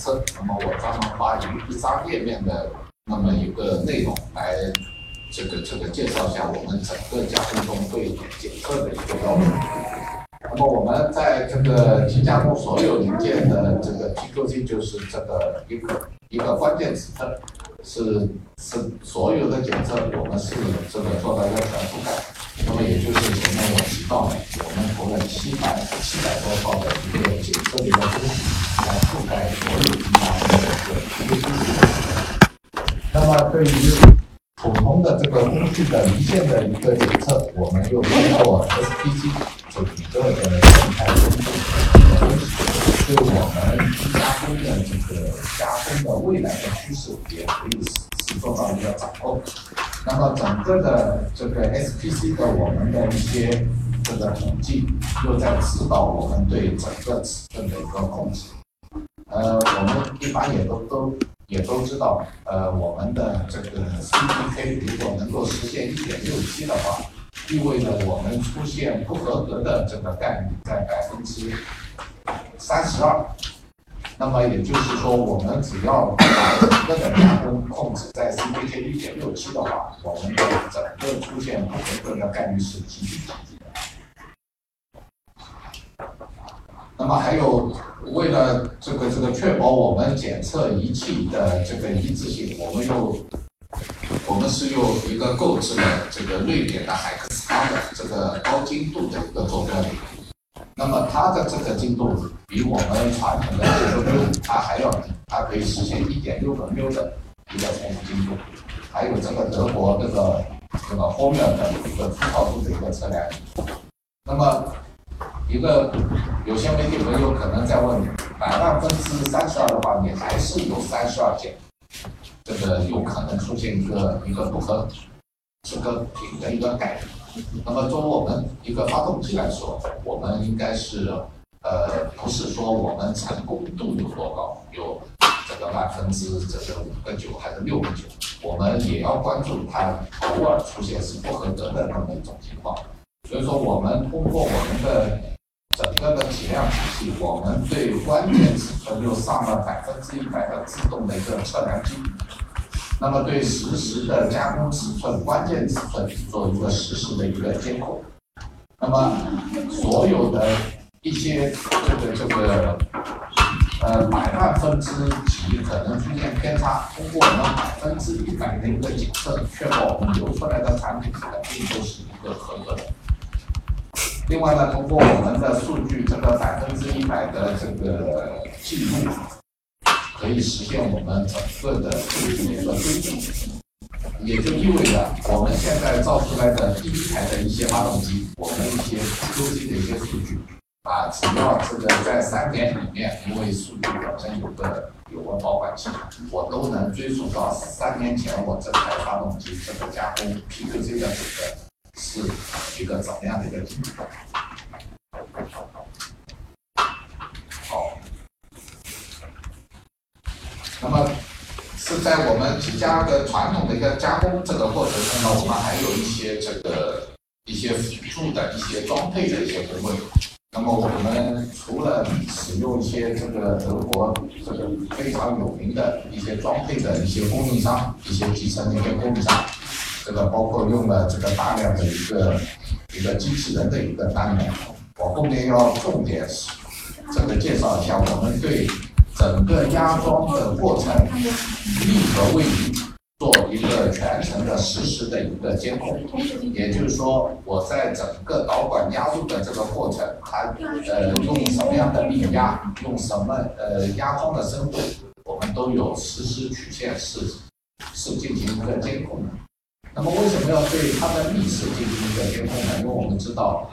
测。那么我专门花一一张页面的那么一个内容来这个这个介绍一下我们整个加工中对检测的一个要求。那么我们在这个精加工所有零件的这个 PQC 就是这个一个一个关键尺寸，是是所有的检测我们是这个做到一个全覆盖。那么也就是前面我提到的，我们投了七百七百多套的一个检测的一个工具来覆盖所有精加工的这个。那么对于普通的这个工具的离线的一个检测，我们又通过 SPC 整个的动态工具的分析，对我们加工的这个加工的未来的趋势也可以是做到一个掌控。那么整个的这个 SPC 的我们的一些这个统计，又在指导我们对整个尺寸的一个控制。呃，我们一般也都都也都知道，呃，我们的这个 CPK 如果能够实现一点六七的话，意味着我们出现不合格的这个概率在百分之三十二。那么也就是说，我们只要把个的加工控制在 CPK 一点六七的话，我们的整个出现不合格的概率是极低的。那么还有，为了这个这个确保我们检测仪器的这个一致性，我们又我们是用一个购置了这个瑞典的海克斯康的这个高精度的一个坐标仪。那么它的这个精度比我们传统的六六六它还要低，它可以实现一点六个缪的一个重复精度。还有这个德国这个这个后面的一个粗糙度的一个测量。那么一个有些媒体朋友可能在问，百万分之三十二的话，你还是有三十二件，这个有可能出现一个一个不合这个品的一个概率。那么作为我们一个发动机来说，我们应该是呃不是说我们成功度有多高，有这个百分之这个五个九还是六个九，我们也要关注它偶尔出现是不合格的那么一种情况。所以说，我们通过我们的整个的体量体系，我们对关键尺寸又上了百分之一百的自动的一个测量机。那么对实时的加工尺寸、关键尺寸做一个实时的一个监控。那么所有的一些这个这个呃百万分之几可能出现偏差，通过我们百分之一百的一个检测，确保我们流出来的产品肯定都是一个合格的。另外呢，通过我们的数据，这个百分之一百的这个记录，可以实现我们整个的数据的追踪，也就意味着我们现在造出来的第一台的一些发动机，我们一些 PQC 的一些数据，啊，只要这个在三年里面，因为数据本身有个有个保管期，我都能追溯到三年前我这台发动机这个加工 PQC 的这个。是一个怎么样的一个情况？好，那么是在我们几家的传统的一个加工这个过程中呢，我们还有一些这个一些辅助的一些装配的一些部位。那么我们除了使用一些这个德国这个非常有名的一些装配的一些供应商，一些集成的一些供应商。这个包括用了这个大量的一个一个机器人的一个单元，我后面要重点这个介绍一下我们对整个压装的过程力和位移做一个全程的实时的一个监控，也就是说我在整个导管压入的这个过程，它呃用什么样的力压，用什么呃压装的深度，我们都有实时曲线是是进行一个监控的。那么为什么要对它的力势进行一个监控呢？因为我们知道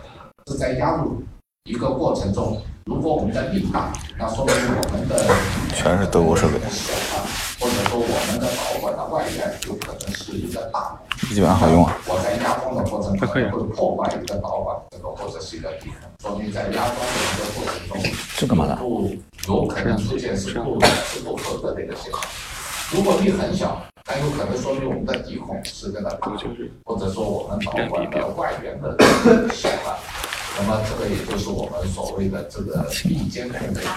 是在压入一个过程中，如果我们的力大，那说明我们的全是德国设备，或者说我们的导管的外缘有可能是一个大，基本上好用啊。我在压装的过程中会破坏一个导管，这个或者是一个地孔，说明在压装的一个过程中，这干嘛的？不有可能出现是不是不合格的一个情况。如果力很小。那有可能说明我们的底孔是这个大，或者说我们导管的外缘的小了，那么这个也就是我们所谓的这个力监控的一个。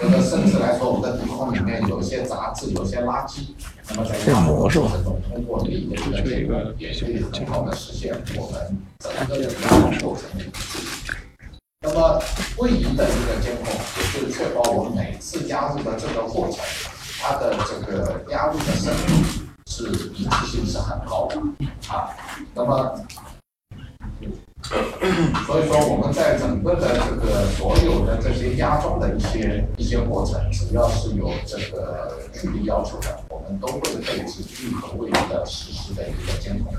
这个甚至来说，我们的鼻孔里面有一些杂质，有一些垃圾，那么在这膜是吧这种通过力的一个也可以很好的实现我们整个的压控过程。那么位移的一个监控，也就是确保我们每次加入的这个过程，它的这个压入的深度是一致性是很高的啊。那么 所以说我们在整个的这个所有的这些压装的一些一些过程，只要是有这个距离要求的，我们都会配置聚合位移的实时的一个监控。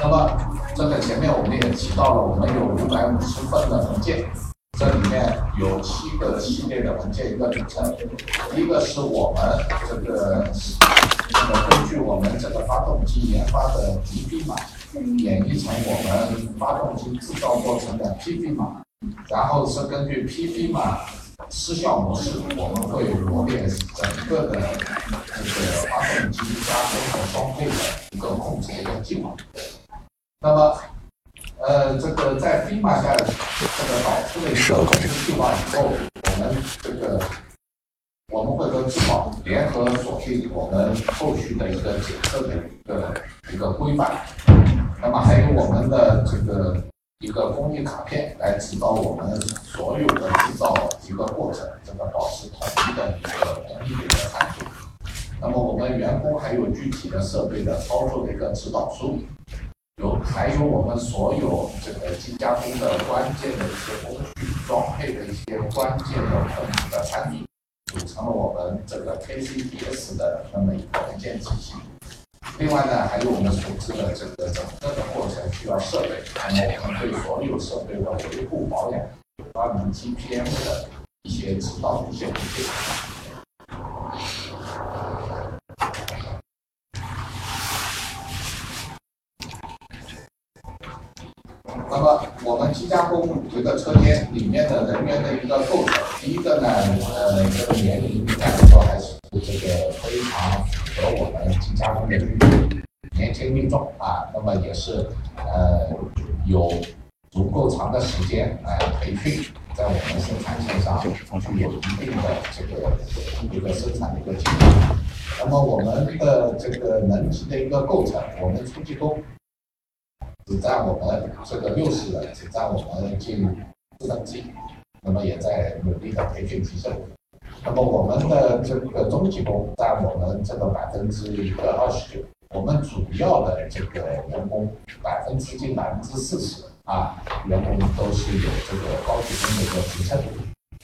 那么这个前面我们也提到了，我们有五百五十份的文件，这里面有七个系列的文件一个组成。一个是我们这个这个根据我们这个发动机研发的 DB 码，演绎成我们发动机制造过程的 PV 码，然后是根据 PV 码失效模式，我们会罗列整个的这个发动机加工和装配的一个控制的一个计划。那么，呃，这个在 FEMA 下这个导出的一个控制计划以后，我们这个这个质保联合锁定我们后续的一个检测的一个一个规范。那么还有我们的这个一个工艺卡片来指导我们所有的制造一个过程，这个保持统一的一个工艺的一个参数。那么我们员工还有具体的设备的操作的一个指导书。有还有我们所有这个机加工的关键的一些工序装配的一些关键的控制的产品，组成了我们这个 KCBS 的那么一个文件体系。另外呢，还有我们投资的这个整个的过程需要设备，那么我们对所有设备的维护保养，有关于 GPM 的一些指导一些那么我们机加工一个车间里面的人员的一个构成，第一个呢，呃，这个年龄应该来说还是这个非常符合我们机加工的需求，年轻力壮啊，那么也是呃有足够长的时间来培训，在我们生产线上具有一定的这个一个生产的一个经验。那么我们的这个能级的一个构成，我们初级工。只占我们这个六十人，只占我们近四分之一，那么也在努力的培训提升。那么我们的这个中级工占我们这个百分之一个二十九，我们主要的这个员工百分之近百分之四十啊，员工都是有这个高级工的一个职称，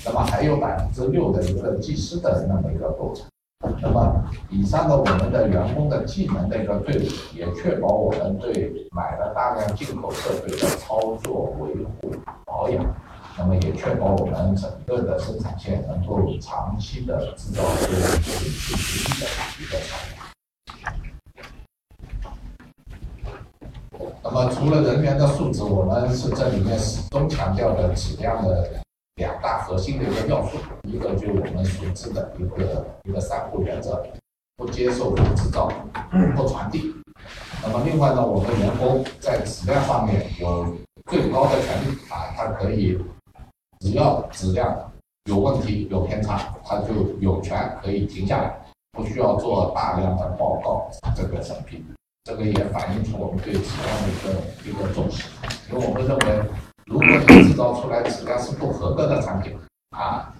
那么还有百分之六的一个技师的那么一个构成。那么，以上的我们的员工的技能的一个队伍，也确保我们对买了大量进口设备的操作、维护、保养，那么也确保我们整个的生产线能够长期的制造出品质第一的一个产品。那么，除了人员的素质，我们是这里面始终强调的质量的。两大核心的一个要素，一个就是我们熟知的一个一个三不原则，不接受、不制造、不传递。那么另外呢，我们员工在质量方面有最高的权利啊，他可以只要质量有问题、有偏差，他就有权可以停下来，不需要做大量的报告这个审批。这个也反映出我们对质量的一个一个重视，因为我们认为。造出来质量是不合格的产品啊，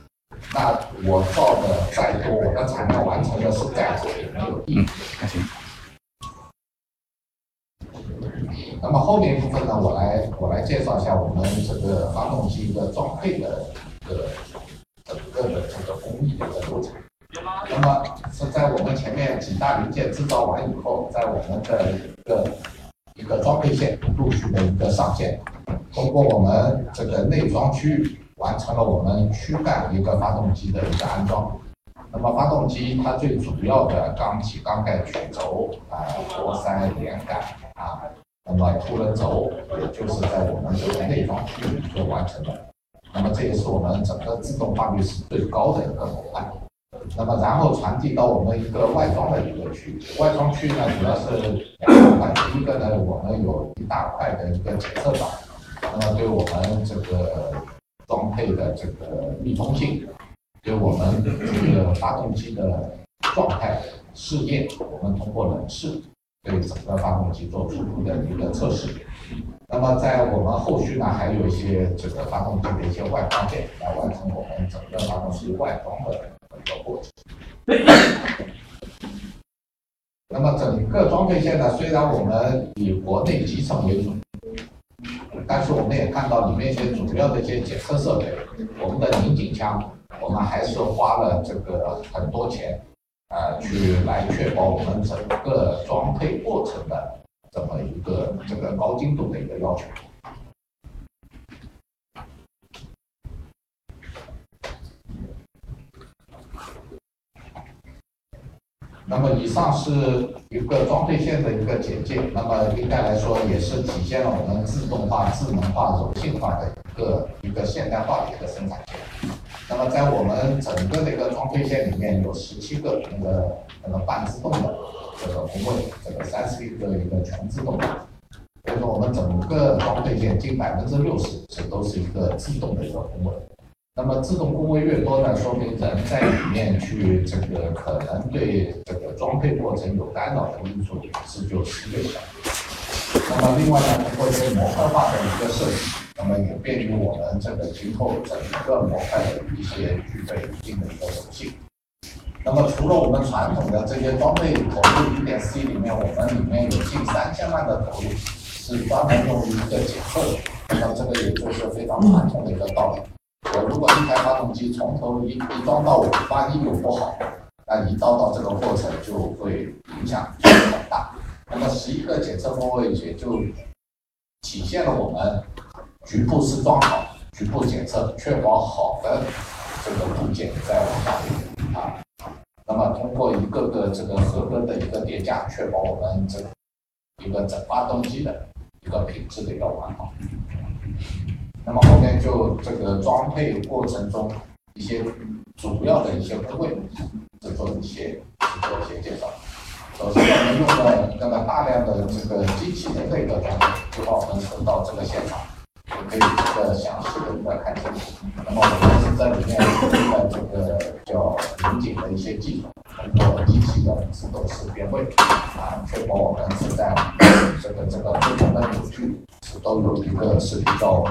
那我造的再多，我的产量完成的是再好也没有意义。那么后面一部分呢，我来我来介绍一下我们这个发动机一个装配的一个整个的这个工艺的一个流程。那么是在我们前面几大零件制造完以后，在我们的一个一个装配线陆续的一个上线。通过我们这个内装区完成了我们躯干一个发动机的一个安装。那么发动机它最主要的缸体、缸盖、曲轴啊、活塞、连杆啊，那么凸轮轴，也就是在我们这个内装区做完成的。那么这也是我们整个自动化率是最高的一个模块。那么然后传递到我们一个外装的一个区，外装区呢主要是两块，第一个呢我们有一大块的一个检测板。那么对我们这个装配的这个密封性，对我们这个发动机的状态试验，我们通过冷试对整个发动机做初步的一个测试。那么在我们后续呢，还有一些这个发动机的一些外装件来完成我们整个发动机外装的一个过程。那么整个装配线呢，虽然我们以国内集成为主，但是我们也看到里面一些主要的一些检测设备，我们的拧紧枪，我们还是花了这个很多钱，呃，去来确保我们整个装配过程的这么一个这个高精度的一个要求。那么以上是一个装配线的一个简介，那么应该来说也是体现了我们自动化、智能化、柔性化的一个一个现代化的一个生产线。那么在我们整个的一个装配线里面有十七个那个那个半自动的这个工位，这个三十一个一个全自动的，所以说我们整个装配线近百分之六十是都是一个自动的一个工位。那么自动工位越多呢，说明人在里面去这个可能对这个装配过程有干扰的因素是就越小。那么另外呢，通过一些模块化的一个设计，那么也便于我们这个今后整个模块的一些具备一定的一个柔性。那么除了我们传统的这些装备投入一点四亿里面，我们里面有近三千万的投入是专门用于一个检测的，那么这个也就是非常传统的一个道理。我如果一台发动机从头一一装到尾，万一有不好，那一道道这个过程就会影响很大。那么十一个检测工位也就体现了我们局部试装好、局部检测，确保好的这个部件在往下运啊。那么通过一个个这个合格的一个叠加，确保我们这一个整发动机的一个品质的一个完好。那么后面就这个装配过程中一些主要的一些部位，是做一些做一些介绍。首先我们用了那么大量的这个机器人的装备，就把我们送到这个现场，就可以一个详细的一个看清楚。那么我们是在里面用了这个叫拧紧的一些技术，通过机器的自动识别位啊，确保我们是在这个这个不同的扭矩是都有一个是比较。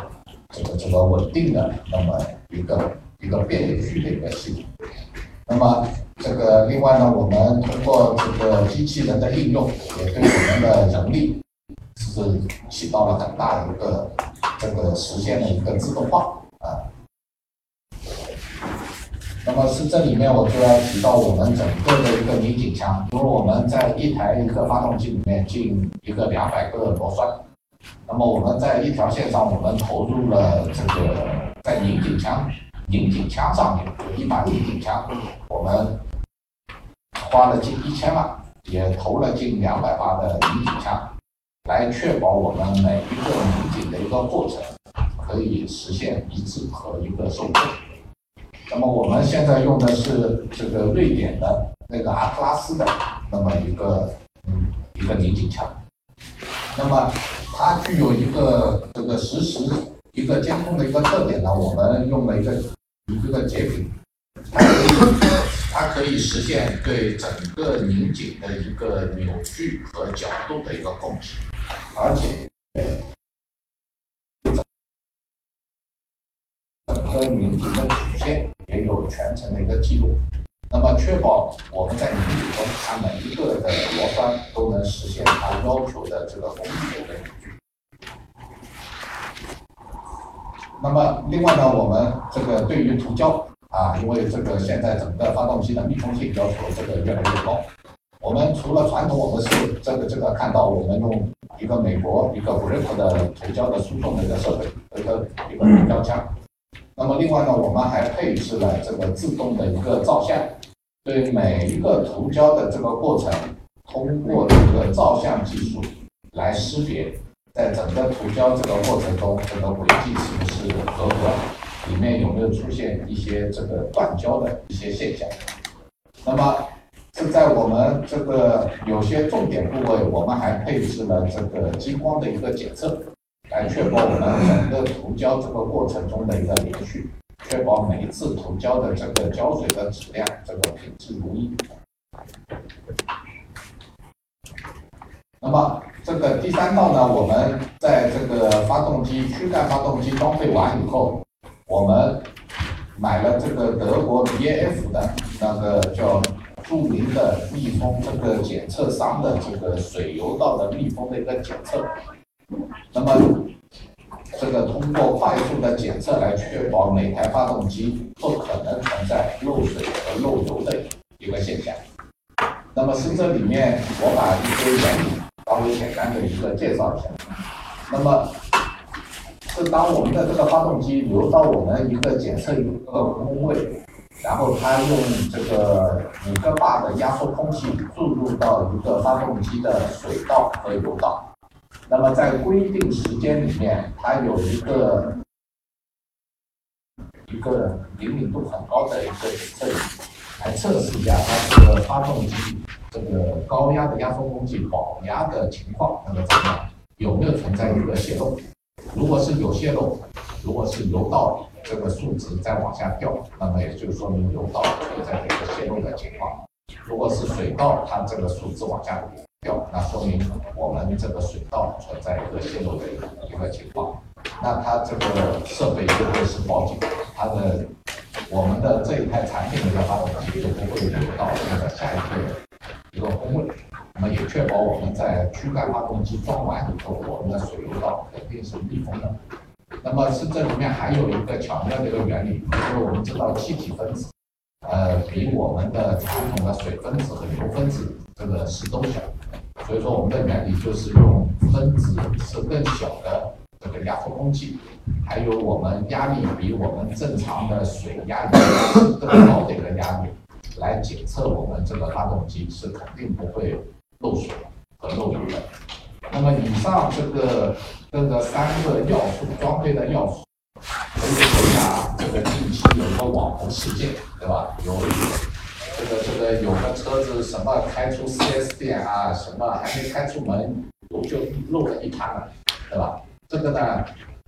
定的那么一个一个变扭矩的一个系统，那么这个另外呢，我们通过这个机器人的应用，也对我们的人力是起到了很大的一个这个实现的一个自动化啊。那么是这里面我就要提到我们整个的一个拧紧枪，因为我们在一台一个发动机里面进一个两百个螺栓。那么我们在一条线上，我们投入了这个在拧紧枪、拧紧枪上面有一把拧紧枪，我们花了近一千万，也投了近两百把的拧紧枪，来确保我们每一个拧紧的一个过程可以实现一致和一个受控。那么我们现在用的是这个瑞典的那个阿特拉斯的那么一个嗯一个拧紧枪，那么。它具有一个这个实时一个监控的一个特点呢，我们用了一个一个个截屏，它可以实现对整个拧紧的一个扭矩和角度的一个控制，而且整个拧紧的曲线也有全程的一个记录。那么确保我们在拧紧中，它每一个的螺栓都能实现它要求的这个功率的一个扭矩。那么另外呢，我们这个对于涂胶啊，因为这个现在整个发动机的密封性要求这个越来越高，我们除了传统，我们是这个这个看到我们用一个美国一个 Grip 的涂胶的输送的一个设备，一个一个涂胶枪。那么另外呢，我们还配置了这个自动的一个照相，对每一个涂胶的这个过程，通过这个照相技术来识别。在整个涂胶这个过程中，这个轨迹是不是合格？里面有没有出现一些这个断胶的一些现象？那么是在我们这个有些重点部位，我们还配置了这个激光的一个检测，来确保我们整个涂胶这个过程中的一个连续，确保每一次涂胶的这个胶水的质量这个品质如一。那么这个第三道呢，我们在这个发动机躯干发动机装配完以后，我们买了这个德国 BAF 的那个叫著名的密封这个检测商的这个水油道的密封的一个检测。那么这个通过快速的检测来确保每台发动机不可能存在漏水和漏油的一个现象。那么是这里面我把一些原理稍微简单的一个介绍一下。那么是当我们的这个发动机流到我们一个检测一个工位，然后它用这个五个坝的压缩空气注入到一个发动机的水道和油道。那么在规定时间里面，它有一个一个灵敏度很高的一个检测仪，来测试一下它这个发动机这个高压的压缩空气保压的情况，那么怎么样？有没有存在一个泄漏？如果是有泄漏，如果是油道这个数值在往下掉，那么也就说明油道存在一个泄漏的情况；如果是水道，它这个数值往下掉，那说明我们这个水道存在一个泄漏的一个情况。那它这个设备就会是报警，它的我们的这一台产品的一个发动机就不会流到那个下一个一个工位。那么也确保我们在躯干发动机装完以后，我们的水流道肯定是密封的。那么是这里面还有一个巧妙的一个原理，因为我们知道气体分子，呃，比我们的传统的水分子和油分子这个是都小，所以说我们的原理就是用分子是更小的这个压缩空气，还有我们压力比我们正常的水压力更高的一个压力，来检测我们这个发动机是肯定不会。漏水和漏油的。那么以上这个这个三个要素装配的要素，可以回答这个近期有个网红事件，对吧？有这个这个有个车子什么开出 4S 店啊，什么还没开出门，油就漏了一滩了，对吧？这个呢，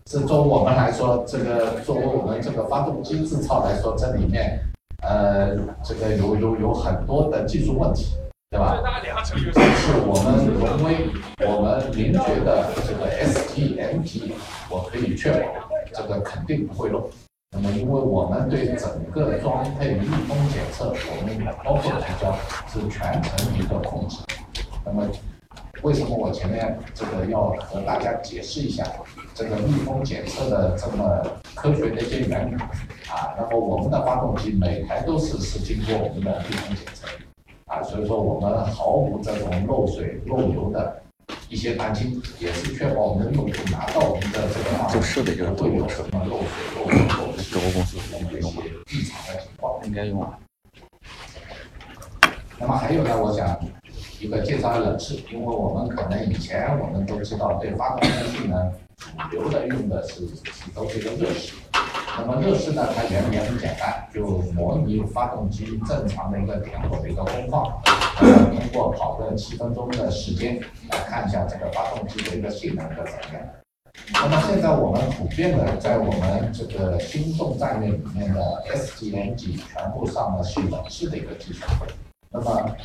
是作为我们来说，这个作为我们这个发动机制造来说，这里面呃这个有有有很多的技术问题。对吧？这是我们荣威，我们名爵的这个 STMT，我可以确保这个肯定不会漏。那么，因为我们对整个装配密封检测，我们包括涂装是全程一个控制。那么，为什么我前面这个要和大家解释一下这个密封检测的这么科学的一些原理啊？那么，我们的发动机每台都是是经过我们的密封检测。啊，所以说我们毫无这种漏水漏油的一些担心，也是确保我们的用户拿到我们的这个这个设备就是会有什么漏水漏油漏的德国公司一些异常的情况。应该用啊。那么还有呢，我想一个介绍冷式，因为我们可能以前我们都知道，对发动机性能主流的用的是都是一个热式。那么热式呢，它原理也很简单，就模拟发动机正常的一个点火的一个工况，通过跑个七分钟的时间来看一下这个发动机的一个性能的怎么样。那么现在我们普遍的在我们这个新动战略里面的 SGMG 全部上的是冷式的一个技术。那么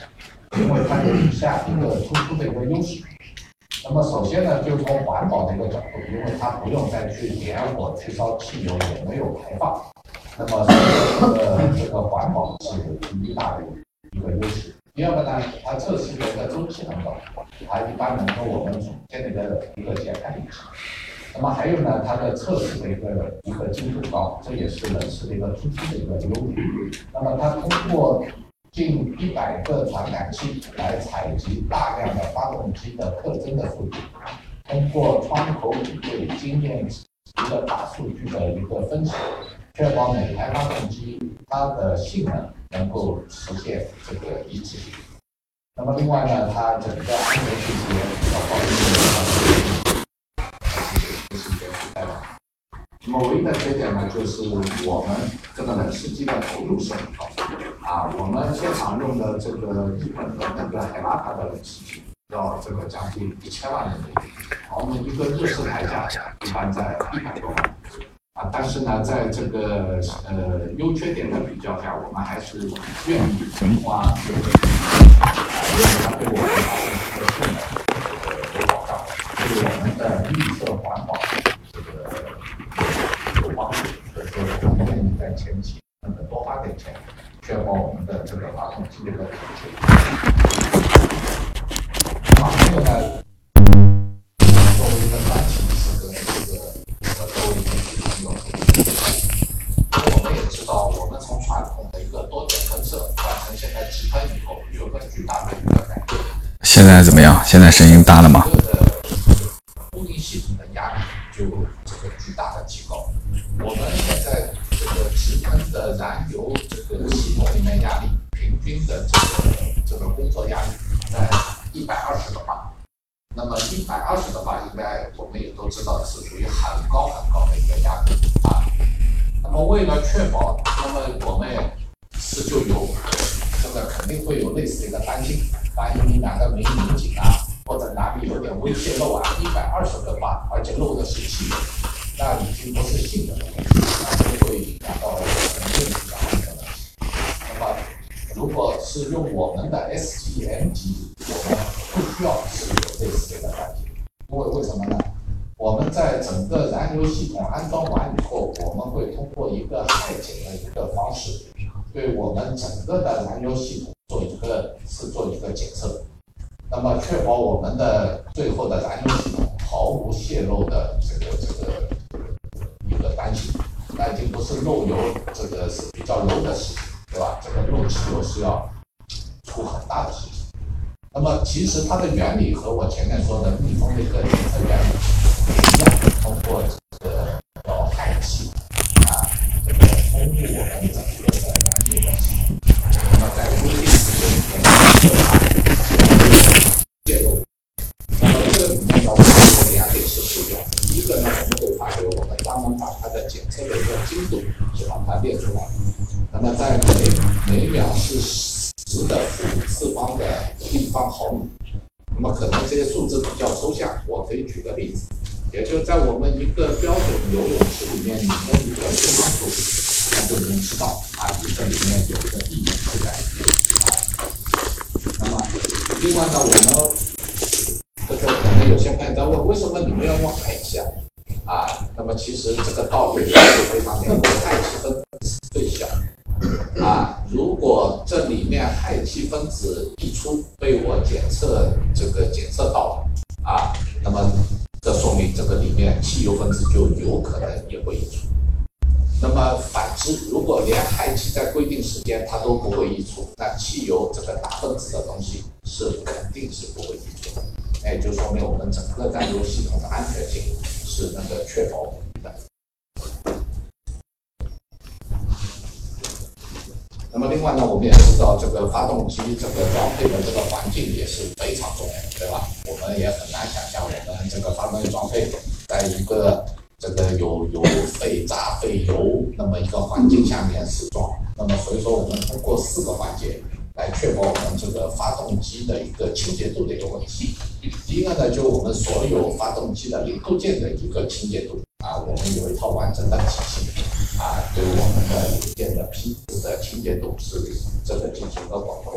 因为它有以下一个突出的一个优势。那么首先呢，就是从环保的一个角度，因为它不用再去点火去烧汽油，也没有排放，那么这个这个环保是第一大的一个优势。第二个呢，它测试的一个周期很短，它一般能够我们组件的一个一个检查仪器。那么还有呢，它的测试的一个一个精度高，这也是冷式的一个突出的一个优点。那么它通过近一百个传感器来采集大量的发动机的特征的数据，通过窗口比对经验值一个大数据的一个分析，确保每台发动机它的性能能够实现这个一致性。那么另外呢，它整个安全这些要保证这是一个替代的。那么唯一的缺点呢，就是我们这个冷式机的投入是很高，啊，我们现场用的这个日本的那个海拉卡的机器，要这个将近一千万人民币。我们一个日式台价一般在一百多万。啊，但是呢，在这个呃优缺点的比较下，我们还是愿意花这个，因为它对我们发生这个性能有保障，对我们的绿色环保这个有帮助。所以说，我们愿意在前期那么多花点钱，确保我们的这个发动机的一个安全。那么还有呢，作为一个短期是跟这个呃作为一个朋友，我们也知道，我们从传统的一个多点喷射换成现在直喷以后，有个巨大的一个改变。现在怎么样？现在声音大了吗？安装完以后，我们会通过一个氦检的一个方式，对我们整个的燃油系统做一个是做一个检测，那么确保我们的最后的燃油系统毫无泄漏的这个这个一个担心，那已经不是漏油，这个是比较柔的事情，对吧？这个漏气流是要出很大的事情。那么其实它的原理和我前面说的密封的一个检测原理一样，通过这个叫氦气啊，这个封入我们整个的燃油的系统，那么在规定时间里面泄漏。那么这个里面呢，我们有两点是不一样的，第一个呢，我们会发给我们专门把它的检测的一个精度是把它列出来，那么在每每秒是十的负五次方的立方毫米。那么可能这些数字比较抽象，我可以举个例子，也就在我们一个标准游泳池里面，你的一个对方数，就能知道啊，你这里面有一个地点是在啊。那么另外呢，我们这个可能有些朋友在问，为什么你们要用氦气啊？啊，那么其实这个道理是非常简单，氦气分子最小啊。如果这里面氦气分子溢出被我检测这个检测到了啊，那么这说明这个里面汽油分子就有可能也会溢出。那么反之，如果连氦气在规定时间它都不会溢出，那汽油这个大分子的东西是肯定是不会溢出的。哎，就说明我们整个燃油系统的安全性是那个确保的。那么另外呢，我们也知道这个发动机这个装配的这个环境也是非常重要的，对吧？我们也很难想象我们这个发动机装配在一个这个有有废渣废油那么一个环境下面试装。那么所以说，我们通过四个环节来确保我们这个发动机的一个清洁度的一个问题。第一个呢，就我们所有发动机的零部件的一个清洁度啊，我们有一套完整的体系啊，对我们的零件的批次的清洁度是这个进行一个管控。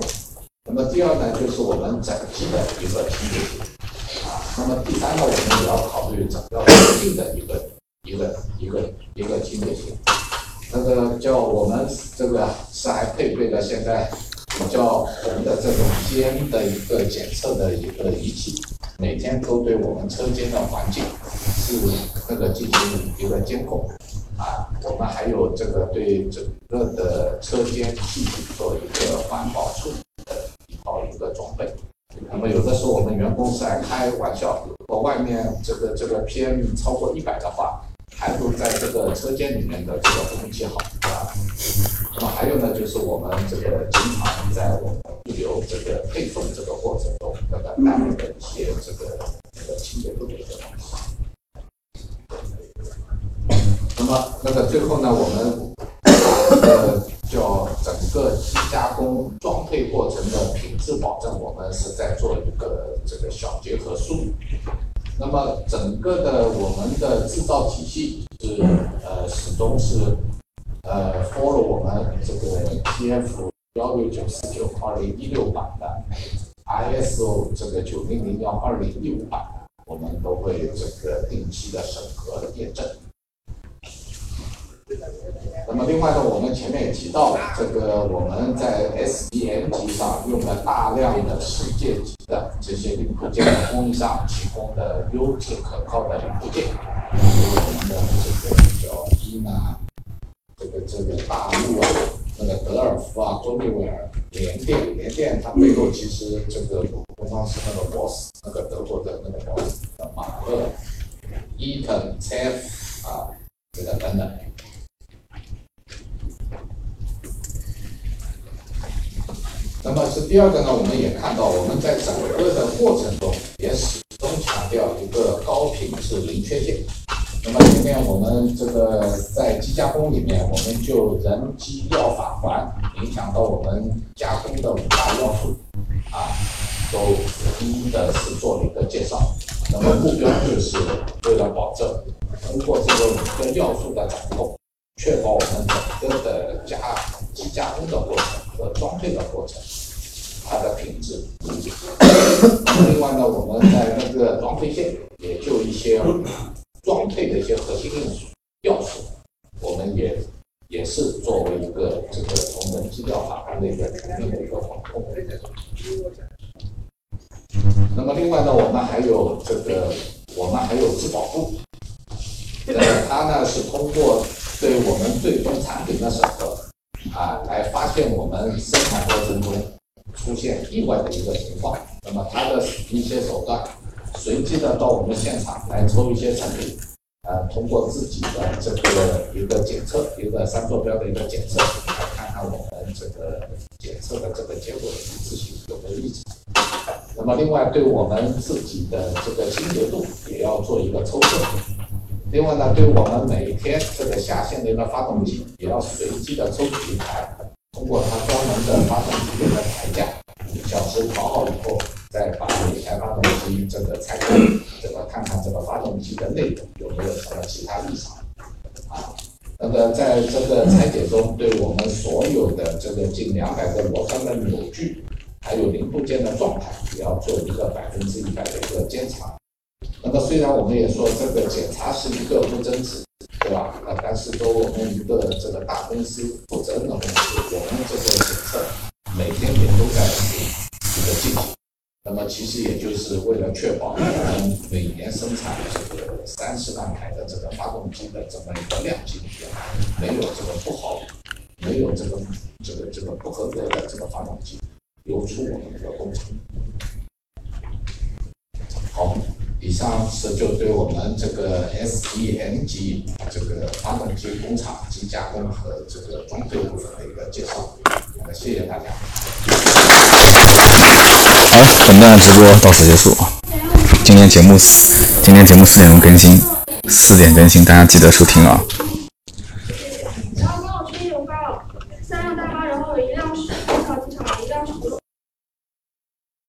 那么第二呢，就是我们整机的一个清洁度啊。那么第三呢，我们也要考虑整个环境的一个一个一个一个清洁性。那个叫我们这个是还配备了现在比较红的这种 PM 的一个检测的一个仪器，每天都对我们车间的环境是那个进行一个监控。啊，我们还有这个对整个的车间系统做一个环保处理的一套一个装备。那么有的时候我们员工是来开玩笑，如果外面这个这个 PM 超过一百的话，还不如在这个车间里面的这个空气好是吧。那么还有呢，就是我们这个经常在我们物流这个配送这个过程中，这个单位的一些这个这个清洁度的一个东西。那么那个最后呢，我们呃叫整个机加工工装配过程的品质保证，我们是在做一个这个小结合梳理。那么整个的我们的制造体系是呃始终是呃 follow 我们这个 TF 幺六九四九二零一六版的 ISO 这个九零零幺二零一五版，我们都会这个定期的审核验证。那么另外呢，我们前面也提到，这个我们在 S D M 级上用了大量的世界级的这些零部件供应商提供的优质可靠的零部件，比如我们的这个小一呢，这个这个大陆啊，那个德尔福啊，周利威尔、联电，联电它背后其实这个供方是那个 BOSS，那个德国的那个 BOSS 的马赫、伊腾、CF 啊，这个等等。那么是第二个呢，我们也看到，我们在整个的过程中也始终强调一个高品质、零缺陷。那么前面我们这个在机加工里面，我们就人机药法环影响到我们加工的五大要素啊，都一一的是做了一个介绍。那么目标就是为了保证通过这个五个要素的掌控，确保我们整个的加机加工的过程和装配的过程。它的品质。另外呢，我们在那个装配线，也就一些装配的一些核心因素要素，我们也也是作为一个这个从人机料法官的一个全面的一个管控。那么另外呢，我们还有这个，我们还有质保部，呃，它呢是通过对我们最终产品的审核啊，来发现我们生产过程中。出现意外的一个情况，那么它的一些手段，随机的到我们现场来抽一些产品，呃，通过自己的这个一个检测，一个三坐标的一个检测，来看看我们这个检测的这个结果一致性有没有异常。那么另外对我们自己的这个清洁度也要做一个抽测。另外呢，对我们每天这个下线的一个发动机也要随机的抽取一台。通过它专门的发动机的台架，小时调好以后，再把每台发动机这个拆开，这个看看这个发动机的内部有没有什么其他异常啊。那个在这个拆解中，对我们所有的这个近两百个螺栓的扭矩，还有零部件的状态，也要做一个百分之一百的一个监察。那么虽然我们也说这个检查是一个不争执。对吧？呃，但是作为我们一个这个大公司负责任的公司，我们这个检测每天也都在一个进行。那么其实也就是为了确保我们每年生产这个三十万台的这个发动机的这么一个量级里面，没有这个不好，没有这个这个这个不合格的这个发动机流出我们这个工厂。好。以上是就对我们这个 SEM 级这个发动机工厂及加工和这个装配部分的一个介绍，呃，谢谢大家。好，本段直播到此结束。今天节目四今天节目四点钟更新，四点更新，大家记得收听啊。